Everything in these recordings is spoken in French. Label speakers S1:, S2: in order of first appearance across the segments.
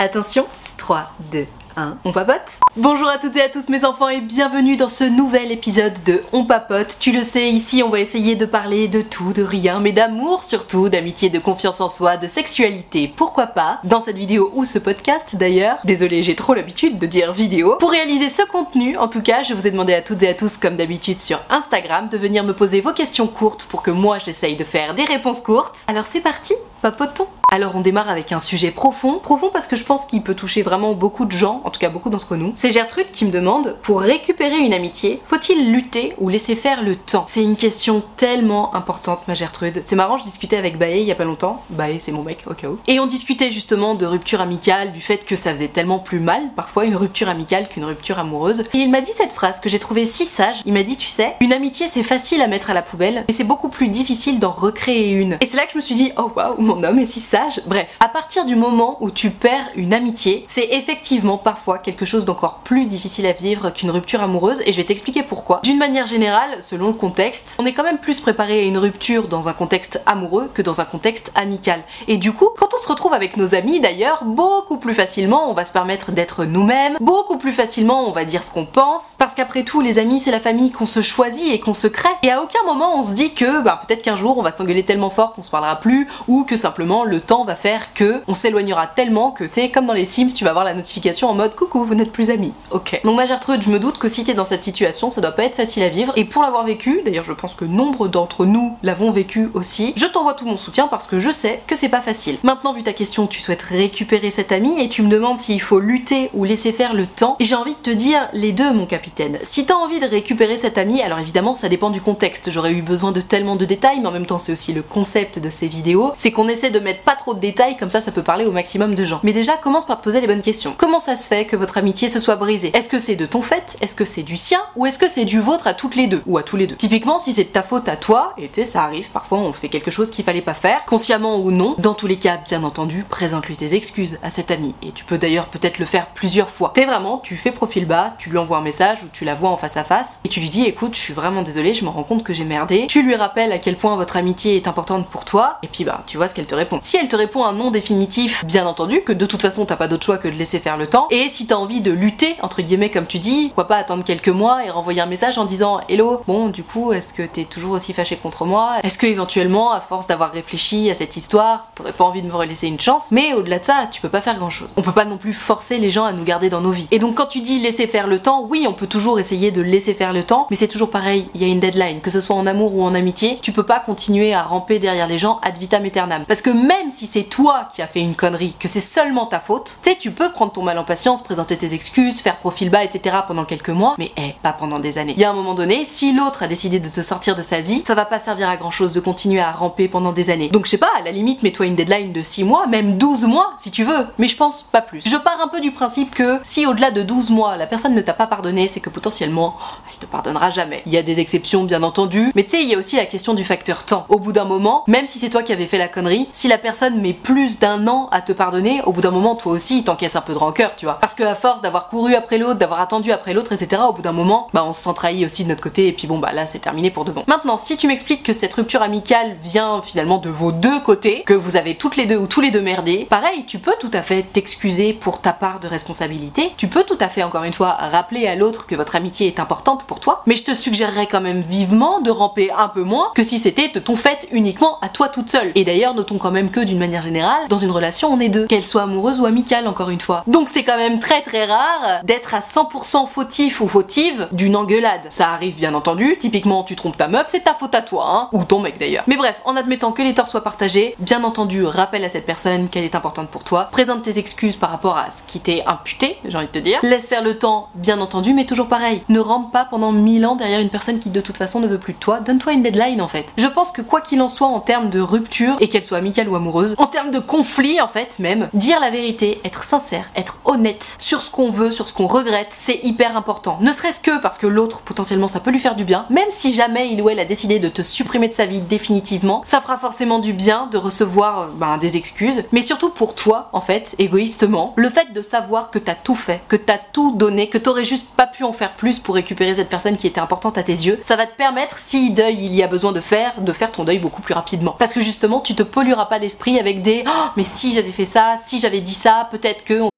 S1: Attention, 3, 2, 1, on papote Bonjour à toutes et à tous mes enfants et bienvenue dans ce nouvel épisode de On papote. Tu le sais, ici on va essayer de parler de tout, de rien, mais d'amour surtout, d'amitié, de confiance en soi, de sexualité, pourquoi pas, dans cette vidéo ou ce podcast d'ailleurs. Désolé, j'ai trop l'habitude de dire vidéo. Pour réaliser ce contenu, en tout cas, je vous ai demandé à toutes et à tous, comme d'habitude sur Instagram, de venir me poser vos questions courtes pour que moi j'essaye de faire des réponses courtes. Alors c'est parti, papotons alors on démarre avec un sujet profond, profond parce que je pense qu'il peut toucher vraiment beaucoup de gens, en tout cas beaucoup d'entre nous. C'est Gertrude qui me demande, pour récupérer une amitié, faut-il lutter ou laisser faire le temps? C'est une question tellement importante ma Gertrude. C'est marrant, je discutais avec Baé il y a pas longtemps, Baé c'est mon mec au cas où. Et on discutait justement de rupture amicale, du fait que ça faisait tellement plus mal parfois une rupture amicale qu'une rupture amoureuse. Et il m'a dit cette phrase que j'ai trouvée si sage, il m'a dit tu sais, une amitié c'est facile à mettre à la poubelle, mais c'est beaucoup plus difficile d'en recréer une. Et c'est là que je me suis dit, oh waouh, mon homme est si sage Bref, à partir du moment où tu perds une amitié, c'est effectivement parfois quelque chose d'encore plus difficile à vivre qu'une rupture amoureuse et je vais t'expliquer pourquoi. D'une manière générale, selon le contexte, on est quand même plus préparé à une rupture dans un contexte amoureux que dans un contexte amical. Et du coup, quand on se retrouve avec nos amis d'ailleurs, beaucoup plus facilement on va se permettre d'être nous-mêmes, beaucoup plus facilement on va dire ce qu'on pense, parce qu'après tout les amis c'est la famille qu'on se choisit et qu'on se crée. Et à aucun moment on se dit que bah, peut-être qu'un jour on va s'engueuler tellement fort qu'on se parlera plus, ou que simplement le temps va faire que on s'éloignera tellement que t'es comme dans les Sims, tu vas voir la notification en mode coucou, vous n'êtes plus amis. Ok. Donc ma Gertrude, je me doute que si t'es dans cette situation, ça doit pas être facile à vivre. Et pour l'avoir vécu, d'ailleurs je pense que nombre d'entre nous l'avons vécu aussi, je t'envoie tout mon soutien parce que je sais que c'est pas facile. Maintenant, vu ta question, tu souhaites récupérer cet ami et tu me demandes s'il faut lutter ou laisser faire le temps. J'ai envie de te dire les deux, mon capitaine. Si t'as envie de récupérer cet ami, alors évidemment ça dépend du contexte. J'aurais eu besoin de tellement de détails, mais en même temps c'est aussi le concept de ces vidéos, c'est qu'on essaie de mettre pas trop de détails, comme ça ça peut parler au maximum de gens. Mais déjà, commence par poser les bonnes questions. Comment ça se fait que votre amitié se soit brisée? Est-ce que c'est de ton fait? Est-ce que c'est du sien? Ou est-ce que c'est du vôtre à toutes les deux? Ou à tous les deux? Typiquement, si c'est de ta faute à toi, et tu ça arrive, parfois on fait quelque chose qu'il fallait pas faire, consciemment ou non, dans tous les cas, bien entendu, présente-lui tes excuses à cet ami. Et tu peux d'ailleurs peut-être le faire plusieurs fois. T'es vraiment, tu fais profil bas, tu lui envoies un message ou tu la vois en face à face, et tu lui dis écoute, je suis vraiment désolée, je me rends compte que j'ai merdé. Tu lui rappelles à quel point votre amitié est importante pour toi, et puis bah, tu vois ce qu'elle te répond. Si elle te répond un non définitif, bien entendu, que de toute façon t'as pas d'autre choix que de laisser faire le temps. Et si t'as envie de lutter, entre guillemets, comme tu dis, pourquoi pas attendre quelques mois et renvoyer un message en disant Hello, bon, du coup, est-ce que t'es toujours aussi fâché contre moi? Est-ce que éventuellement, à force d'avoir réfléchi à cette histoire, t'aurais pas envie de me relaisser une chance? Mais au-delà de ça, tu peux pas faire grand chose. On peut pas non plus forcer les gens à nous garder dans nos vies. Et donc, quand tu dis laisser faire le temps, oui, on peut toujours essayer de laisser faire le temps, mais c'est toujours pareil, il y a une deadline, que ce soit en amour ou en amitié, tu peux pas continuer à ramper derrière les gens ad vitam aeternam. Parce que même si c'est toi qui as fait une connerie, que c'est seulement ta faute, tu sais, tu peux prendre ton mal en patience, présenter tes excuses, faire profil bas, etc. pendant quelques mois, mais eh, pas pendant des années. Il y a un moment donné, si l'autre a décidé de te sortir de sa vie, ça va pas servir à grand chose de continuer à ramper pendant des années. Donc je sais pas, à la limite, mets-toi une deadline de 6 mois, même 12 mois si tu veux, mais je pense pas plus. Je pars un peu du principe que si au-delà de 12 mois, la personne ne t'a pas pardonné, c'est que potentiellement, elle te pardonnera jamais. Il y a des exceptions bien entendu, mais tu sais, il y a aussi la question du facteur temps. Au bout d'un moment, même si c'est toi qui avais fait la connerie, si la personne met plus d'un an à te pardonner, au bout d'un moment, toi aussi, t'encaisses un peu de rancœur, tu vois. Parce que à force d'avoir couru après l'autre, d'avoir attendu après l'autre, etc., au bout d'un moment, bah on se sent trahi aussi de notre côté, et puis bon, bah là, c'est terminé pour de bon. Maintenant, si tu m'expliques que cette rupture amicale vient finalement de vos deux côtés, que vous avez toutes les deux ou tous les deux merdé, pareil, tu peux tout à fait t'excuser pour ta part de responsabilité, tu peux tout à fait, encore une fois, rappeler à l'autre que votre amitié est importante pour toi, mais je te suggérerais quand même vivement de ramper un peu moins que si c'était de ton fait uniquement à toi toute seule. Et d'ailleurs, notons quand même que d'une manière générale, dans une relation, on est deux, qu'elle soit amoureuse ou amicale, encore une fois. Donc c'est quand même très très rare d'être à 100% fautif ou fautive d'une engueulade. Ça arrive bien entendu, typiquement tu trompes ta meuf, c'est ta faute à toi, hein, ou ton mec d'ailleurs. Mais bref, en admettant que les torts soient partagés, bien entendu, rappelle à cette personne qu'elle est importante pour toi, présente tes excuses par rapport à ce qui t'est imputé, j'ai envie de te dire, laisse faire le temps, bien entendu, mais toujours pareil, ne rampe pas pendant mille ans derrière une personne qui de toute façon ne veut plus de toi, donne-toi une deadline en fait. Je pense que quoi qu'il en soit en termes de rupture, et qu'elle soit amicale ou amoureuse, en termes de conflit en fait même, dire la vérité, être sincère, être honnête sur ce qu'on veut, sur ce qu'on regrette, c'est hyper important. Ne serait-ce que parce que l'autre, potentiellement, ça peut lui faire du bien, même si jamais il ou elle a décidé de te supprimer de sa vie définitivement, ça fera forcément du bien de recevoir euh, ben, des excuses, mais surtout pour toi, en fait, égoïstement, le fait de savoir que t'as tout fait, que t'as tout donné, que t'aurais juste pas pu en faire plus pour récupérer cette personne qui était importante à tes yeux, ça va te permettre, si deuil il y a besoin de faire, de faire ton deuil beaucoup plus rapidement. Parce que justement, tu te pollueras pas l'esprit avec des oh, mais si j'avais fait ça, si j'avais dit ça, peut-être que.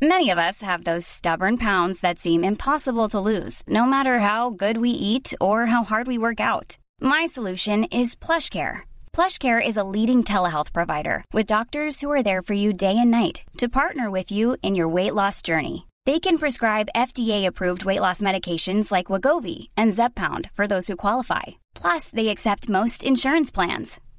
S2: Many of us have those stubborn pounds that seem impossible to lose, no matter how good we eat or how hard we work out. My solution is PlushCare. PlushCare is a leading telehealth provider with doctors who are there for you day and night to partner with you in your weight loss journey. They can prescribe FDA-approved weight loss medications like Wagovi and Zepbound for those who qualify. Plus, they accept most insurance plans.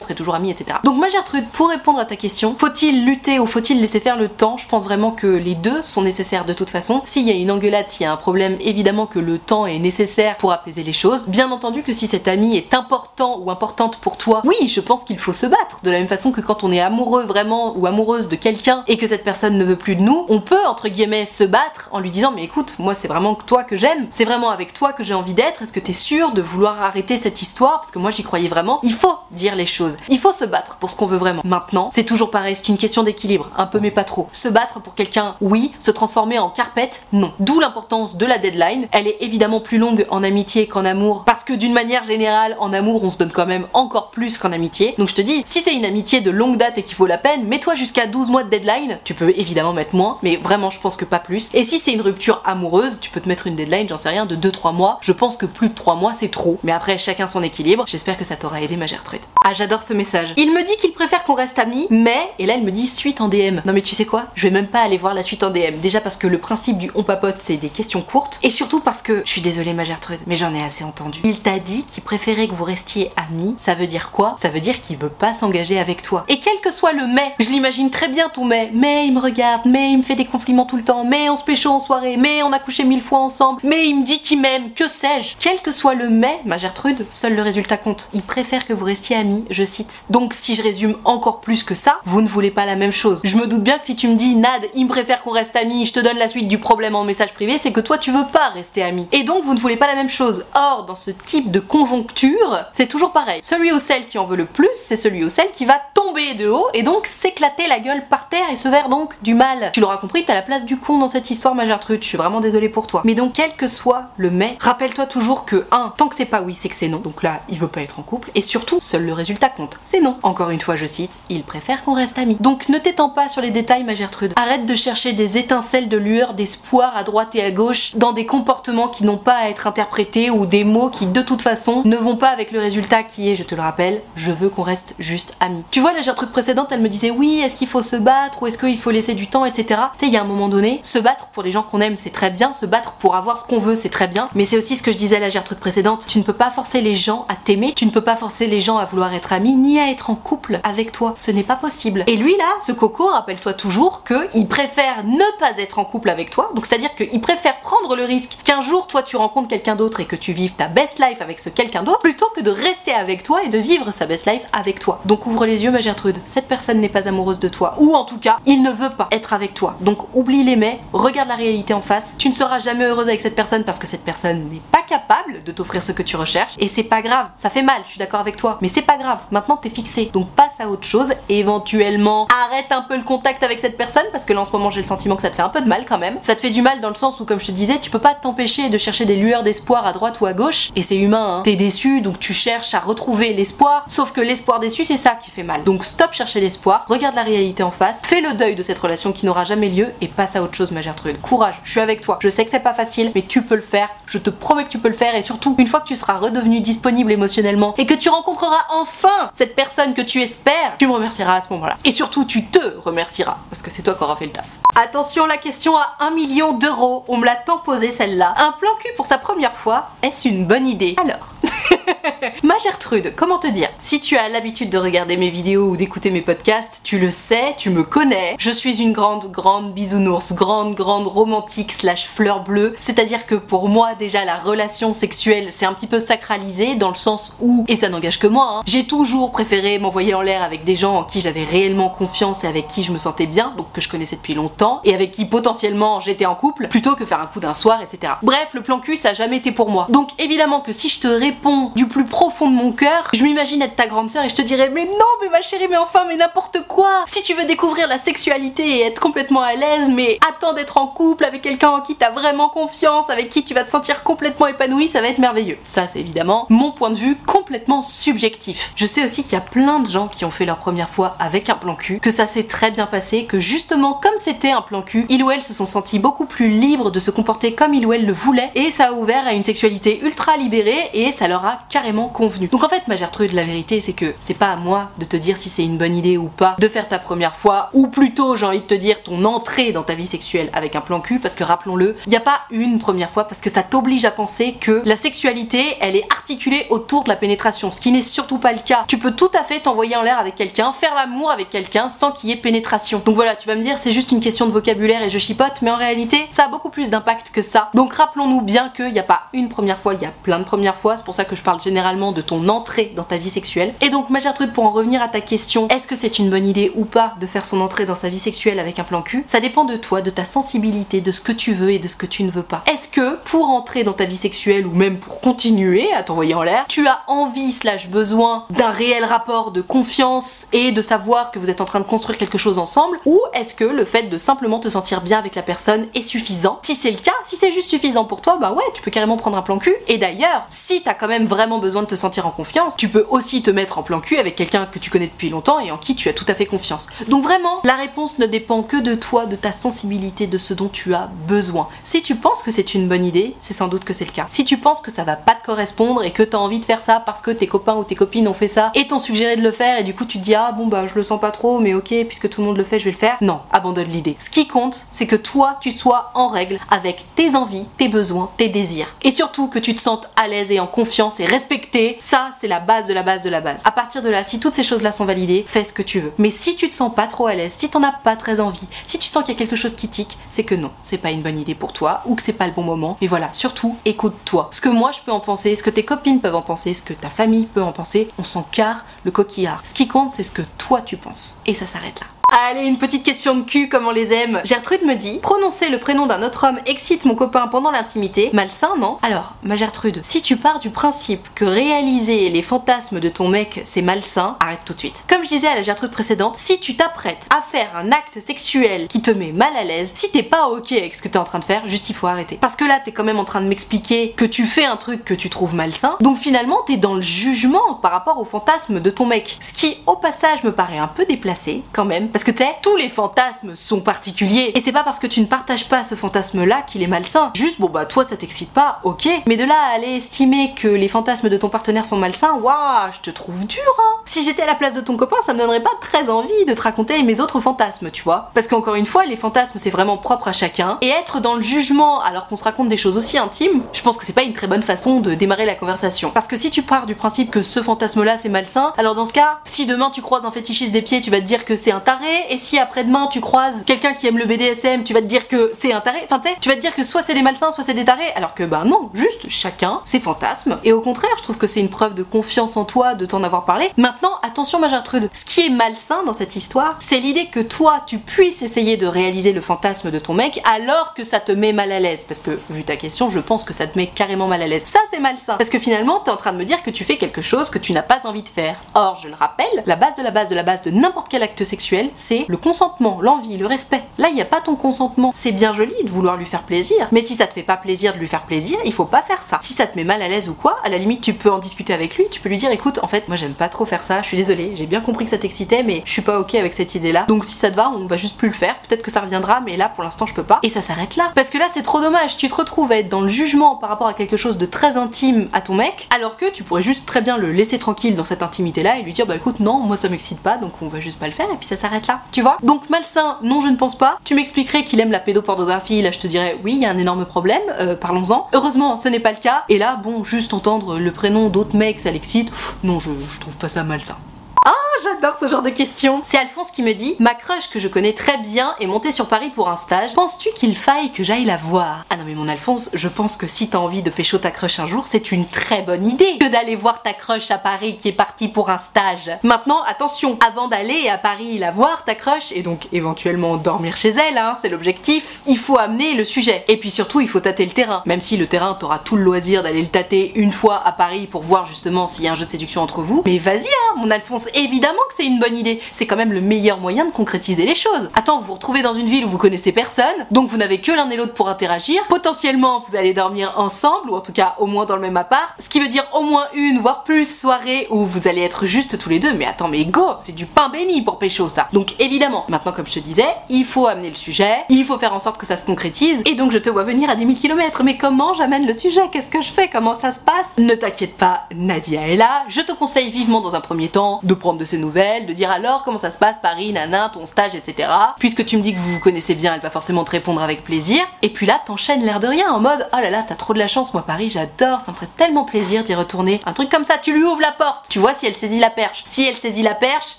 S1: Serait toujours amis, etc. Donc ma Gertrude, pour répondre à ta question, faut-il lutter ou faut-il laisser faire le temps? Je pense vraiment que les deux sont nécessaires de toute façon. S'il y a une engueulade, s'il y a un problème, évidemment que le temps est nécessaire pour apaiser les choses. Bien entendu que si cet ami est important ou importante pour toi, oui, je pense qu'il faut se battre. De la même façon que quand on est amoureux vraiment ou amoureuse de quelqu'un et que cette personne ne veut plus de nous, on peut entre guillemets se battre en lui disant mais écoute, moi c'est vraiment toi que j'aime, c'est vraiment avec toi que j'ai envie d'être. Est-ce que t'es sûr de vouloir arrêter cette histoire? Parce que moi j'y croyais vraiment. Il faut dire les choses. Il faut se battre pour ce qu'on veut vraiment. Maintenant, c'est toujours pareil, c'est une question d'équilibre, un peu mais pas trop. Se battre pour quelqu'un, oui. Se transformer en carpette, non. D'où l'importance de la deadline. Elle est évidemment plus longue en amitié qu'en amour, parce que d'une manière générale, en amour, on se donne quand même encore plus qu'en amitié. Donc je te dis, si c'est une amitié de longue date et qu'il faut la peine, mets-toi jusqu'à 12 mois de deadline. Tu peux évidemment mettre moins, mais vraiment, je pense que pas plus. Et si c'est une rupture amoureuse, tu peux te mettre une deadline, j'en sais rien, de 2-3 mois. Je pense que plus de 3 mois, c'est trop. Mais après, chacun son équilibre. J'espère que ça t'aura aidé, ma Gertrude. Ah, j'adore ce message. Il me dit qu'il préfère qu'on reste amis, mais, et là il me dit suite en DM. Non mais tu sais quoi? Je vais même pas aller voir la suite en DM. Déjà parce que le principe du on papote c'est des questions courtes, et surtout parce que, je suis désolée ma Gertrude, mais j'en ai assez entendu. Il t'a dit qu'il préférait que vous restiez amis. Ça veut dire quoi? Ça veut dire qu'il veut pas s'engager avec toi. Et quel que soit le mais, je l'imagine très bien ton mais, mais il me regarde, mais il me fait des compliments tout le temps, mais on se pécho en soirée, mais on a couché mille fois ensemble, mais il me dit qu'il m'aime, que sais-je? Quel que soit le mais, ma Gertrude, seul le résultat compte. Il préfère que vous restiez amis, je cite. Donc si je résume encore plus que ça, vous ne voulez pas la même chose. Je me doute bien que si tu me dis Nad, il me préfère qu'on reste amis, je te donne la suite du problème en message privé, c'est que toi tu veux pas rester ami. Et donc vous ne voulez pas la même chose. Or, dans ce type de conjoncture, c'est toujours pareil. Celui ou celle qui en veut le plus, c'est celui ou celle qui va tomber de haut et donc s'éclater la gueule par terre et se faire donc du mal. Tu l'auras compris, t'as la place du con dans cette histoire, ma Gertrude. Je suis vraiment désolée pour toi. Mais donc, quel que soit le mais, rappelle-toi toujours que 1. Tant que c'est pas oui, c'est que c'est non. Donc là, il veut pas être en couple. Et surtout, seul le résultat compte. C'est non. Encore une fois, je cite, il préfère qu'on reste amis. Donc ne t'étends pas sur les détails, ma Gertrude. Arrête de chercher des étincelles de lueur, d'espoir à droite et à gauche dans des comportements qui n'ont pas à être interprétés ou des mots qui, de toute façon, ne vont pas avec le résultat qui est, je te le rappelle, je veux qu'on reste juste amis. Tu vois, la Gertrude précédente, elle me disait oui, est-ce qu'il faut se battre ou est-ce qu'il faut laisser du temps, etc. Tu sais, il y a un moment donné, se battre pour les gens qu'on aime, c'est très bien, se battre pour avoir ce qu'on veut, c'est très bien, mais c'est aussi ce que je disais à la Gertrude précédente, tu ne peux pas forcer les gens à t'aimer, tu ne peux pas forcer les gens à vouloir être amis, ni à être en couple avec toi, ce n'est pas possible. Et lui là, ce coco, rappelle-toi toujours que il préfère ne pas être en couple avec toi, donc c'est-à-dire qu'il préfère prendre le risque qu'un jour toi tu rencontres quelqu'un d'autre et que tu vives ta best life avec ce quelqu'un d'autre, plutôt que de rester avec toi et de vivre sa best life avec toi. Donc ouvre les yeux ma Gertrude, cette personne n'est pas amoureuse de toi, ou en tout cas, il ne veut pas être avec toi. Donc oublie les mais, regarde la réalité en face, tu ne seras jamais heureuse avec cette personne parce que cette personne n'est pas capable de t'offrir ce que tu recherches, et c'est pas grave, ça fait mal, je suis d'accord avec toi, mais c'est pas grave, maintenant t'es fixé, donc à autre chose, éventuellement arrête un peu le contact avec cette personne, parce que là en ce moment j'ai le sentiment que ça te fait un peu de mal quand même. Ça te fait du mal dans le sens où, comme je te disais, tu peux pas t'empêcher de chercher des lueurs d'espoir à droite ou à gauche, et c'est humain, hein. T'es déçu, donc tu cherches à retrouver l'espoir, sauf que l'espoir déçu, c'est ça qui fait mal. Donc stop chercher l'espoir, regarde la réalité en face, fais le deuil de cette relation qui n'aura jamais lieu, et passe à autre chose, ma Gertrude. Courage, je suis avec toi. Je sais que c'est pas facile, mais tu peux le faire. Je te promets que tu peux le faire, et surtout, une fois que tu seras redevenu disponible émotionnellement, et que tu rencontreras enfin cette personne que tu espères, tu me remercieras à ce moment-là. Et surtout, tu te remercieras, parce que c'est toi qui auras fait le taf. Attention, la question à 1 million d'euros. On me l'a tant posé celle-là. Un plan cul pour sa première fois, est-ce une bonne idée? Alors. Ma Gertrude, comment te dire? Si tu as l'habitude de regarder mes vidéos ou d'écouter mes podcasts, tu le sais, tu me connais. Je suis une grande, grande bisounours, grande, grande romantique slash fleur bleue. C'est-à-dire que pour moi, déjà, la relation sexuelle, c'est un petit peu sacralisé dans le sens où, et ça n'engage que moi, hein, j'ai toujours préféré m'envoyer en l'air avec des gens en qui j'avais réellement confiance et avec qui je me sentais bien, donc que je connaissais depuis longtemps, et avec qui potentiellement j'étais en couple, plutôt que faire un coup d'un soir, etc. Bref, le plan cul, ça a jamais été pour moi. Donc évidemment que si je te réponds du plus profond de mon cœur, je m'imagine être ta grande sœur et je te dirais mais non mais ma chérie mais enfin mais n'importe quoi Si tu veux découvrir la sexualité et être complètement à l'aise mais attends d'être en couple avec quelqu'un en qui t'as vraiment confiance, avec qui tu vas te sentir complètement épanoui, ça va être merveilleux. Ça c'est évidemment mon point de vue complètement subjectif. Je sais aussi qu'il y a plein de gens qui ont fait leur première fois avec un plan cul, que ça s'est très bien passé, que justement comme c'était un plan cul, il ou elle se sont sentis beaucoup plus libres de se comporter comme il ou elle le voulait et ça a ouvert à une sexualité ultra libérée et ça leur a carrément convenu. Donc en fait, ma Gertrude, la vérité, c'est que c'est pas à moi de te dire si c'est une bonne idée ou pas de faire ta première fois, ou plutôt, j'ai envie de te dire, ton entrée dans ta vie sexuelle avec un plan cul, parce que rappelons-le, il n'y a pas une première fois, parce que ça t'oblige à penser que la sexualité, elle est articulée autour de la pénétration, ce qui n'est surtout pas le cas. Tu peux tout à fait t'envoyer en l'air avec quelqu'un, faire l'amour avec quelqu'un sans qu'il y ait pénétration. Donc voilà, tu vas me dire, c'est juste une question de vocabulaire et je chipote, mais en réalité, ça a beaucoup plus d'impact que ça. Donc rappelons-nous bien qu'il n'y a pas une première fois, il y a plein de premières fois, c'est pour ça que je parle généralement de ton entrée dans ta vie sexuelle. Et donc, ma Gertrude, pour en revenir à ta question, est-ce que c'est une bonne idée ou pas de faire son entrée dans sa vie sexuelle avec un plan cul? Ça dépend de toi, de ta sensibilité, de ce que tu veux et de ce que tu ne veux pas. Est-ce que pour entrer dans ta vie sexuelle ou même pour continuer à t'envoyer en l'air, tu as envie slash besoin d'un réel rapport de confiance et de savoir que vous êtes en train de construire quelque chose ensemble? Ou est-ce que le fait de simplement te sentir bien avec la personne est suffisant? Si c'est le cas, si c'est juste suffisant pour toi, bah ouais, tu peux carrément prendre un plan cul. Et d'ailleurs, si t'as quand même vraiment besoin de te sentir en confiance, tu peux aussi te mettre en plan cul avec quelqu'un que tu connais depuis longtemps et en qui tu as tout à fait confiance. Donc vraiment, la réponse ne dépend que de toi, de ta sensibilité, de ce dont tu as besoin. Si tu penses que c'est une bonne idée, c'est sans doute que c'est le cas. Si tu penses que ça va pas te correspondre et que t'as envie de faire ça parce que tes copains ou tes copines ont fait ça et t'ont suggéré de le faire et du coup tu te dis ah bon bah je le sens pas trop mais ok puisque tout le monde le fait je vais le faire. Non, abandonne l'idée. Ce qui compte, c'est que toi tu sois en règle avec tes envies, tes besoins, tes désirs. Et surtout que tu te sentes à l'aise et en confiance et respecté respecter, ça c'est la base de la base de la base. À partir de là, si toutes ces choses-là sont validées, fais ce que tu veux. Mais si tu te sens pas trop à l'aise, si t'en as pas très envie, si tu sens qu'il y a quelque chose qui tique, c'est que non, c'est pas une bonne idée pour toi ou que c'est pas le bon moment. Et voilà, surtout, écoute-toi. Ce que moi je peux en penser, ce que tes copines peuvent en penser, ce que ta famille peut en penser, on s'en carre le coquillard. Ce qui compte, c'est ce que toi tu penses. Et ça s'arrête là. Allez, une petite question de cul comme on les aime. Gertrude me dit Prononcer le prénom d'un autre homme excite mon copain pendant l'intimité. Malsain, non Alors, ma Gertrude, si tu pars du principe que réaliser les fantasmes de ton mec c'est malsain, arrête tout de suite. Comme je disais à la Gertrude précédente, si tu t'apprêtes à faire un acte sexuel qui te met mal à l'aise, si t'es pas ok avec ce que t'es en train de faire, juste il faut arrêter. Parce que là, t'es quand même en train de m'expliquer que tu fais un truc que tu trouves malsain. Donc finalement, t'es dans le jugement par rapport au fantasme de ton mec. Ce qui, au passage, me paraît un peu déplacé quand même parce que tu tous les fantasmes sont particuliers. Et c'est pas parce que tu ne partages pas ce fantasme-là qu'il est malsain. Juste, bon bah toi ça t'excite pas, ok. Mais de là à aller estimer que les fantasmes de ton partenaire sont malsains, waouh, je te trouve dur, hein. Si j'étais à la place de ton copain, ça me donnerait pas très envie de te raconter mes autres fantasmes, tu vois. Parce qu'encore une fois, les fantasmes c'est vraiment propre à chacun. Et être dans le jugement alors qu'on se raconte des choses aussi intimes, je pense que c'est pas une très bonne façon de démarrer la conversation. Parce que si tu pars du principe que ce fantasme-là c'est malsain, alors dans ce cas, si demain tu croises un fétichiste des pieds, tu vas te dire que c'est un taré, et si après-demain tu croises quelqu'un qui aime le BDSM, tu vas te dire que c'est un taré, enfin tu sais, tu vas te dire que soit c'est des malsains, soit c'est des tarés, alors que bah non, juste chacun ses fantasmes. Et au contraire, je trouve que c'est une preuve de confiance en toi de t'en avoir parlé. Maintenant, attention ma Gertrude, ce qui est malsain dans cette histoire, c'est l'idée que toi tu puisses essayer de réaliser le fantasme de ton mec alors que ça te met mal à l'aise. Parce que vu ta question, je pense que ça te met carrément mal à l'aise. Ça c'est malsain. Parce que finalement, t'es en train de me dire que tu fais quelque chose que tu n'as pas envie de faire. Or, je le rappelle, la base de la base de la base de n'importe quel acte sexuel, c'est le consentement, l'envie, le respect. Là, il n'y a pas ton consentement. C'est bien joli de vouloir lui faire plaisir, mais si ça te fait pas plaisir de lui faire plaisir, il faut pas faire ça. Si ça te met mal à l'aise ou quoi, à la limite, tu peux en discuter avec lui, tu peux lui dire écoute, en fait, moi j'aime pas trop faire ça, je suis désolée, j'ai bien compris que ça t'excitait, mais je suis pas ok avec cette idée-là. Donc si ça te va, on va juste plus le faire. Peut-être que ça reviendra, mais là, pour l'instant, je peux pas. Et ça s'arrête là. Parce que là, c'est trop dommage. Tu te retrouves à être dans le jugement par rapport à quelque chose de très intime à ton mec, alors que tu pourrais juste très bien le laisser tranquille dans cette intimité-là et lui dire bah écoute, non, moi ça m'excite pas, donc on va juste pas le faire, et puis ça s'arrête Tu vois Donc malsain, non, je ne pense pas. Tu m'expliquerais qu'il aime la pédopornographie, là je te dirais oui, il y a un énorme problème, euh, parlons-en. Heureusement, ce n'est pas le cas. Et là, bon, juste entendre le prénom d'autres mecs, ça l'excite. Non, je, je trouve pas ça malsain. Ah, j'adore ce genre de questions. C'est Alphonse qui me dit Ma crush que je connais très bien est montée sur Paris pour un stage. Penses-tu qu'il faille que j'aille la voir? Ah non, mais mon Alphonse, je pense que si t'as envie de pécho ta crush un jour, c'est une très bonne idée que d'aller voir ta crush à Paris qui est partie pour un stage. Maintenant, attention, avant d'aller à Paris la voir, ta crush, et donc éventuellement dormir chez elle, hein, c'est l'objectif, il faut amener le sujet. Et puis surtout, il faut tâter le terrain. Même si le terrain, t'auras tout le loisir d'aller le tâter une fois à Paris pour voir justement s'il y a un jeu de séduction entre vous. Mais vas-y, hein, mon Alphonse, évidemment que c'est une bonne idée. C'est quand même le meilleur moyen de concrétiser les choses. Attends, vous vous retrouvez dans une ville où vous connaissez personne, donc vous n'avez que l'un et l'autre pour interagir. Potentiellement, vous allez dormir ensemble, ou en tout cas au moins dans le même appart. Ce qui veut dire au moins une, voire plus soirée où vous allez être juste tous les deux. Mais attends, mais go, c'est du pain béni pour pécho ça. Donc évidemment, maintenant comme je te disais, il faut amener le sujet, il faut faire en sorte que ça se concrétise. Et donc je te vois venir à 10 000 km. Mais comment j'amène le sujet? Qu'est-ce que je fais? Comment ça se passe? Ne t'inquiète pas, Nadia est là. Je te conseille vivement dans un premier temps de prendre de ses nouvelles, de dire alors comment ça se passe Paris, nanin, ton stage, etc. Puisque tu me dis que vous vous connaissez bien, elle va forcément te répondre avec plaisir. Et puis là, t'enchaînes l'air de rien en mode oh là là, t'as trop de la chance, moi Paris, j'adore, ça me ferait tellement plaisir d'y retourner. Un truc comme ça, tu lui ouvres la porte. Tu vois si elle saisit la perche. Si elle saisit la perche,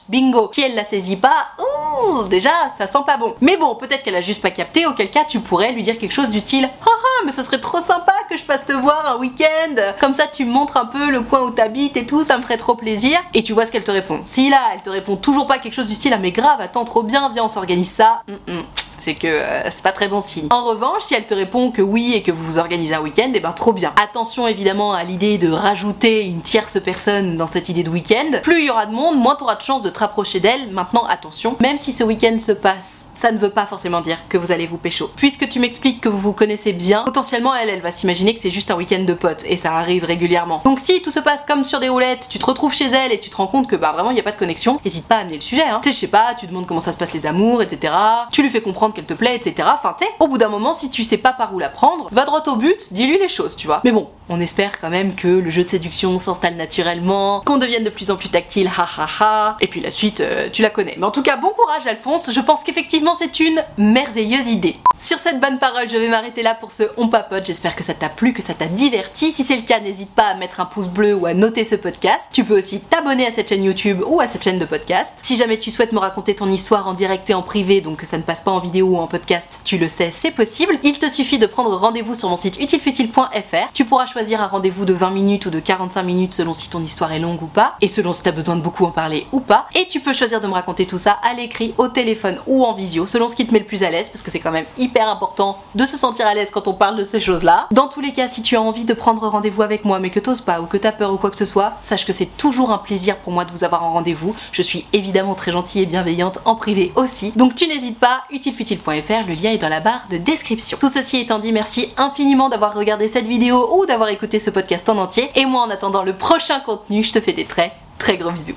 S1: bingo. Si elle la saisit pas, ouh, déjà, ça sent pas bon. Mais bon, peut-être qu'elle a juste pas capté, auquel cas tu pourrais lui dire quelque chose du style ah ah, mais ce serait trop sympa que je passe te voir un week-end. Comme ça, tu me montres un peu le coin où t'habites et tout, ça me ferait trop plaisir. Et tu vois ce qu'elle te répond. Si elle te répond toujours pas quelque chose du style ah mais grave, attends trop bien, viens on s'organise ça. Mm, mm. C'est que euh, c'est pas très bon signe. En revanche, si elle te répond que oui et que vous vous organisez un week-end, et ben trop bien. Attention évidemment à l'idée de rajouter une tierce personne dans cette idée de week-end. Plus il y aura de monde, moins tu auras de chance de te rapprocher d'elle. Maintenant, attention, même si ce week-end se passe, ça ne veut pas forcément dire que vous allez vous pécho. Puisque tu m'expliques que vous vous connaissez bien, potentiellement elle, elle va s'imaginer que c'est juste un week-end de potes et ça arrive régulièrement. Donc si tout se passe comme sur des roulettes, tu te retrouves chez elle et tu te rends compte que bah vraiment il n'y a pas de connexion, n'hésite pas à amener le sujet. Hein. Tu sais, je sais pas, tu demandes comment ça se passe les amours, etc. Tu lui fais comprendre qu'elle te plaît, etc. Enfin, tu au bout d'un moment, si tu sais pas par où la prendre, va droit au but, dis-lui les choses, tu vois. Mais bon, On espère quand même que le jeu de séduction s'installe naturellement, qu'on devienne de plus en plus tactile, ha ha ha. Et puis la suite, euh, tu la connais. Mais en tout cas, bon Alphonse, je pense qu'effectivement c'est une merveilleuse idée. Sur cette bonne parole, je vais m'arrêter là pour ce On Papote. J'espère que ça t'a plu, que ça t'a diverti. Si c'est le cas, n'hésite pas à mettre un pouce bleu ou à noter ce podcast. Tu peux aussi t'abonner à cette chaîne YouTube ou à cette chaîne de podcast. Si jamais tu souhaites me raconter ton histoire en direct et en privé, donc que ça ne passe pas en vidéo ou en podcast, tu le sais, c'est possible. Il te suffit de prendre rendez-vous sur mon site utilefutile.fr. Tu pourras choisir un rendez-vous de 20 minutes ou de 45 minutes selon si ton histoire est longue ou pas, et selon si tu as besoin de beaucoup en parler ou pas. Et tu peux choisir de me raconter tout ça à l'écrit, au téléphone ou en visio, selon ce qui te met le plus à l'aise, parce que c'est quand même hyper important de se sentir à l'aise quand on parle de ces choses-là. Dans tous les cas, si tu as envie de prendre rendez-vous avec moi, mais que t'oses pas ou que t'as peur ou quoi que ce soit, sache que c'est toujours un plaisir pour moi de vous avoir en rendez-vous. Je suis évidemment très gentille et bienveillante en privé aussi. Donc tu n'hésites pas, utilefutile.fr, le lien est dans la barre de description. Tout ceci étant dit, merci infiniment d'avoir regardé cette vidéo ou d'avoir écouté ce podcast en entier. Et moi, en attendant le prochain contenu, je te fais des très très gros bisous.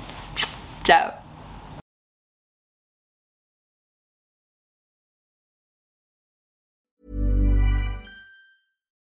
S1: Ciao